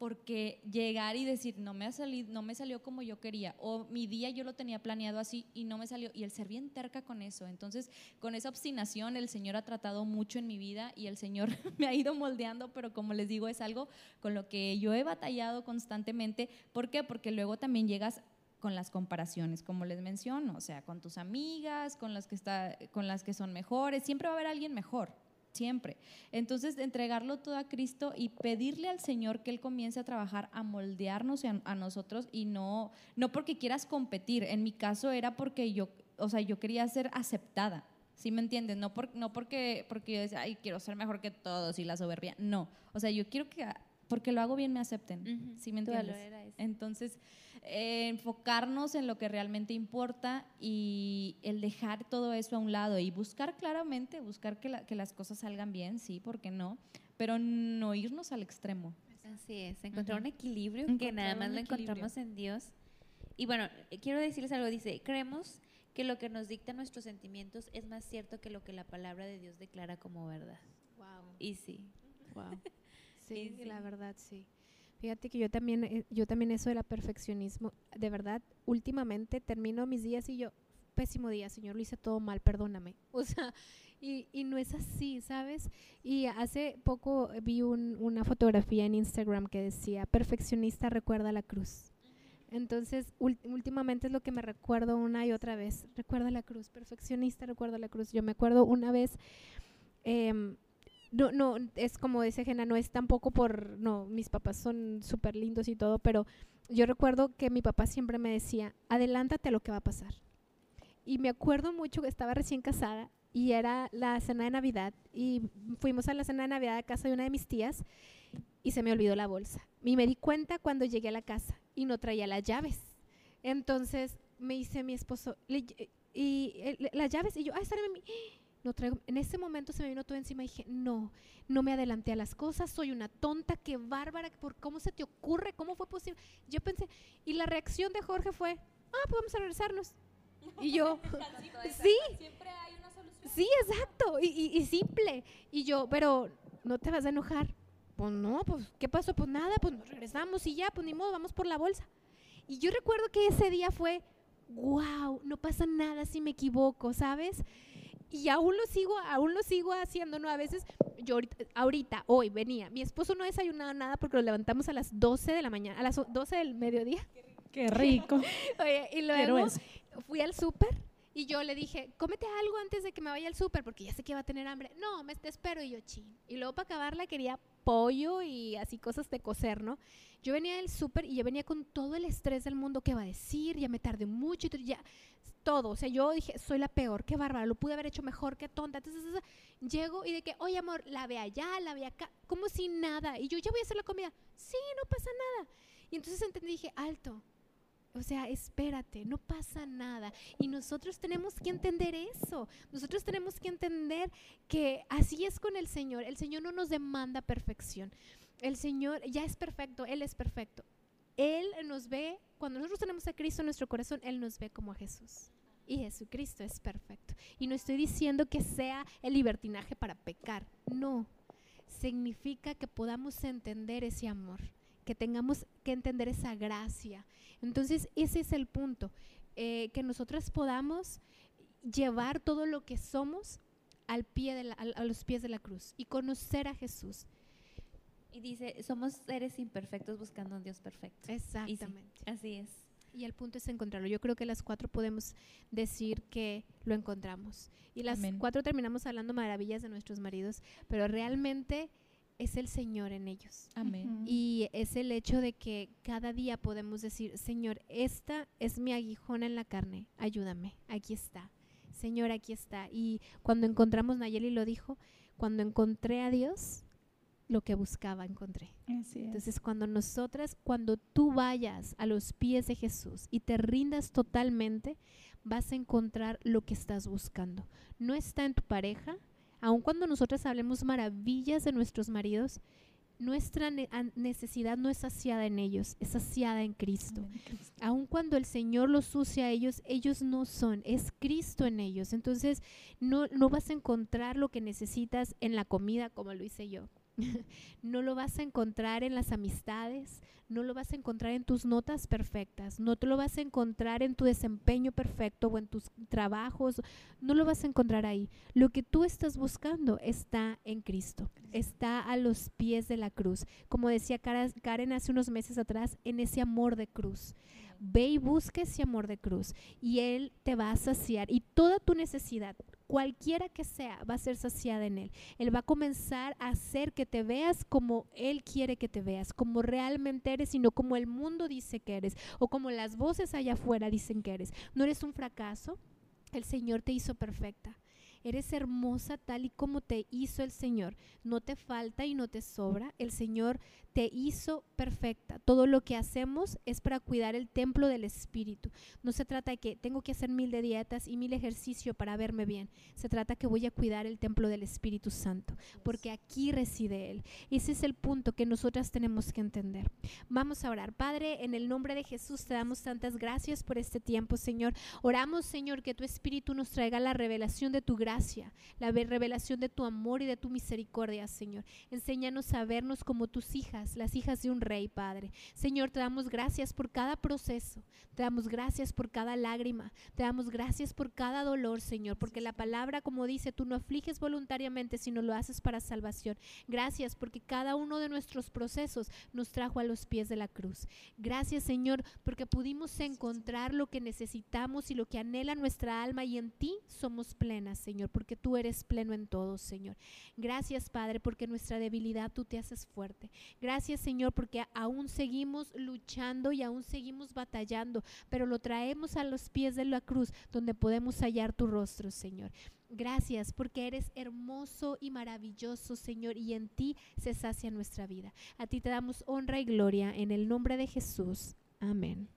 porque llegar y decir, no me, ha salido, no me salió como yo quería, o mi día yo lo tenía planeado así y no me salió, y el ser bien terca con eso. Entonces, con esa obstinación, el Señor ha tratado mucho en mi vida y el Señor me ha ido moldeando, pero como les digo, es algo con lo que yo he batallado constantemente. ¿Por qué? Porque luego también llegas con las comparaciones, como les menciono, o sea, con tus amigas, con las que está, con las que son mejores, siempre va a haber alguien mejor, siempre. Entonces, entregarlo todo a Cristo y pedirle al Señor que Él comience a trabajar, a moldearnos a, nosotros y no, no porque quieras competir. En mi caso era porque yo, o sea, yo quería ser aceptada. ¿Sí me entiendes? No, por, no porque, porque yo decía, ay, quiero ser mejor que todos y la soberbia. No. O sea, yo quiero que, porque lo hago bien, me acepten. Ujú. ¿Sí me entiendes? Entonces, eh, enfocarnos en lo que realmente importa y el dejar todo eso a un lado y buscar claramente, buscar que, la- que las cosas salgan bien, sí, ¿por qué no? Pero no irnos al extremo. Así es, encontrar Ujú. un equilibrio que Encontrar nada más lo encontramos en Dios. Y bueno, eh, quiero decirles algo, dice, creemos que lo que nos dicta nuestros sentimientos es más cierto que lo que la palabra de Dios declara como verdad. Wow. Y sí. Wow. Sí, Sí, la verdad, sí. Fíjate que yo también, eh, yo también eso del perfeccionismo, de verdad, últimamente termino mis días y yo, pésimo día, Señor, lo hice todo mal, perdóname. O sea, y, y no es así, ¿sabes? Y hace poco vi un- una fotografía en Instagram que decía, perfeccionista recuerda la cruz. Entonces, últimamente es lo que me recuerdo una y otra vez. Recuerda la cruz, perfeccionista, recuerda la cruz. Yo me acuerdo una vez, em, no, no, es como dice Jena, no es tampoco por, no, mis papás son súper lindos y todo, pero yo recuerdo que mi papá siempre me decía, adelántate a lo que va a pasar. Y me acuerdo mucho que estaba recién casada y era la cena de Navidad y fuimos a la cena de Navidad a casa de una de mis tías y se me olvidó la bolsa. Y me di cuenta cuando llegué a la casa y no traía las llaves. Entonces me dice mi esposo, "Le- y eh, las llaves, y yo, ay, espérame, mi- no traigo. En ese momento se me vino todo encima y dije, no, no me adelanté a las cosas, soy una tonta, qué bárbara, por cómo se te ocurre, cómo fue posible. Yo pensé, y la reacción de Jorge fue, ah, pues vamos a regresarnos. Y yo, sí, Siempre hay una solución. Sí, exacto, y, y- y simple. Y yo, pero no te vas a enojar. Pues no, pues, ¿qué pasó? Pues nada, pues nos regresamos y ya, pues ni modo, vamos por la bolsa. Y yo recuerdo que ese día fue, wow, no pasa nada si me equivoco, ¿sabes? Y aún lo sigo, aún lo sigo haciendo, ¿no? A veces, yo ahorita, ahorita, hoy venía, mi esposo no desayunaba nada porque lo levantamos a las 12 de la mañana, a las 12 del mediodía. Qué rico. Oye, y luego fui al súper y yo le dije, cómete algo antes de que me vaya al súper porque ya sé que va a tener hambre. No, me te espero y yo chin. Y luego para acabarla quería pollo y así cosas de cocer, ¿no? Yo venía del súper y yo venía con todo el estrés del mundo, ¿qué va a decir? Ya me tardé mucho y ya todo. O sea, yo dije, soy la peor, qué bárbara, lo pude haber hecho mejor, qué tonta. Entonces, llego y de que, oye, amor, la ve allá, la ve acá, como si nada. Y yo, ya voy a hacer la comida. Sí, no pasa nada. Y entonces entendí, dije, alto. O sea, espérate, no pasa nada. Y nosotros tenemos que entender eso. Nosotros tenemos que entender que así es con el Señor. El Señor no nos demanda perfección. El Señor ya es perfecto, Él es perfecto. Él nos ve, cuando nosotros tenemos a Cristo en nuestro corazón, Él nos ve como a Jesús. Y Jesucristo es perfecto. Y no estoy diciendo que sea el libertinaje para pecar. No. Significa que podamos entender ese amor, que tengamos que entender esa gracia. Entonces, ese es el punto. eh, que nosotras podamos llevar todo lo que somos al pie de a los pies de la cruz y conocer a Jesús. Y dice, somos seres imperfectos buscando un Dios perfecto. Y sí, Exactamente. así es. Y el punto es encontrarlo. Yo creo que las cuatro podemos decir que lo encontramos. Y las Amén. cuatro terminamos hablando maravillas de nuestros maridos, pero realmente es el Señor en ellos. Amén. Y es el hecho de que cada día podemos decir, Señor, esta es mi aguijón en la carne, ayúdame, aquí está. Señor, aquí está. Y cuando encontramos, Nayeli lo dijo, cuando encontré a Dios, lo que buscaba encontré. Entonces, cuando nosotras, cuando tú vayas a los pies de Jesús y te rindas totalmente, vas a encontrar lo que estás buscando. No está en tu pareja, aun cuando nosotras hablemos maravillas de nuestros maridos, nuestra ne- necesidad no es saciada en ellos, es saciada en Cristo. Amén, Cristo. Aun cuando el Señor los use a ellos, ellos no son, es Cristo en ellos. Entonces, no, no vas a encontrar lo que necesitas en la comida como lo hice yo. no lo vas a encontrar en las amistades, no lo vas a encontrar en tus notas perfectas, no te lo vas a encontrar en tu desempeño perfecto o en tus trabajos, no lo vas a encontrar ahí. Lo que tú estás buscando está en Cristo, está a los pies de la cruz. Como decía Karen hace unos meses atrás, en ese amor de cruz. Ve y busca ese amor de cruz y Él te va a saciar y toda tu necesidad, cualquiera que sea, va a ser saciada en Él. Él va a comenzar a hacer que te veas como Él quiere que te veas, como realmente eres y no como el mundo dice que eres o como las voces allá afuera dicen que eres. No eres un fracaso, el Señor te hizo perfecta. Eres hermosa tal y como te hizo el Señor. No te falta y no te sobra. El Señor te hizo perfecta. Todo lo que hacemos es para cuidar el templo del Espíritu. No se trata de que tengo que hacer mil de dietas y mil ejercicio para verme bien. Se trata que voy a cuidar el templo del Espíritu Santo, porque aquí reside Él. Ese es el punto que nosotras tenemos que entender. Vamos a orar. Padre, en el nombre de Jesús te damos tantas gracias por este tiempo, Señor. Oramos, Señor, que tu Espíritu nos traiga la revelación de tu gracia, la ve- revelación de tu amor y de tu misericordia, Señor. Enséñanos a vernos como tus hijas, las hijas de un rey, Padre. Señor, te damos gracias por cada proceso, te damos gracias por cada lágrima, te damos gracias por cada dolor, Señor, porque la palabra, como dice, tú no afliges voluntariamente, sino lo haces para salvación. Gracias porque cada uno de nuestros procesos nos trajo a los pies de la cruz. Gracias, Señor, porque pudimos encontrar lo que necesitamos y lo que anhela nuestra alma y en ti somos plenas, Señor, porque tú eres pleno en todo, Señor. Gracias, Padre, porque nuestra debilidad tú te haces fuerte. Gracias, Señor, porque aún seguimos luchando y aún seguimos batallando, pero lo traemos a los pies de la cruz, donde podemos hallar tu rostro, Señor. Gracias porque eres hermoso y maravilloso, Señor, y en ti se sacia nuestra vida. A ti te damos honra y gloria en el nombre de Jesús. Amén.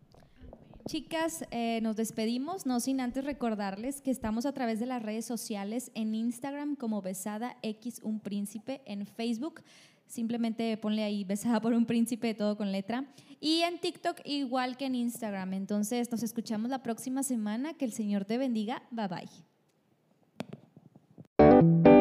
Chicas, eh, nos despedimos, no sin antes recordarles que estamos a través de las redes sociales en Instagram como Besada X Un Príncipe, en Facebook simplemente ponle ahí Besada por un Príncipe, todo con letra, y en TikTok igual que en Instagram. Entonces nos escuchamos la próxima semana, que el Señor te bendiga, bye bye.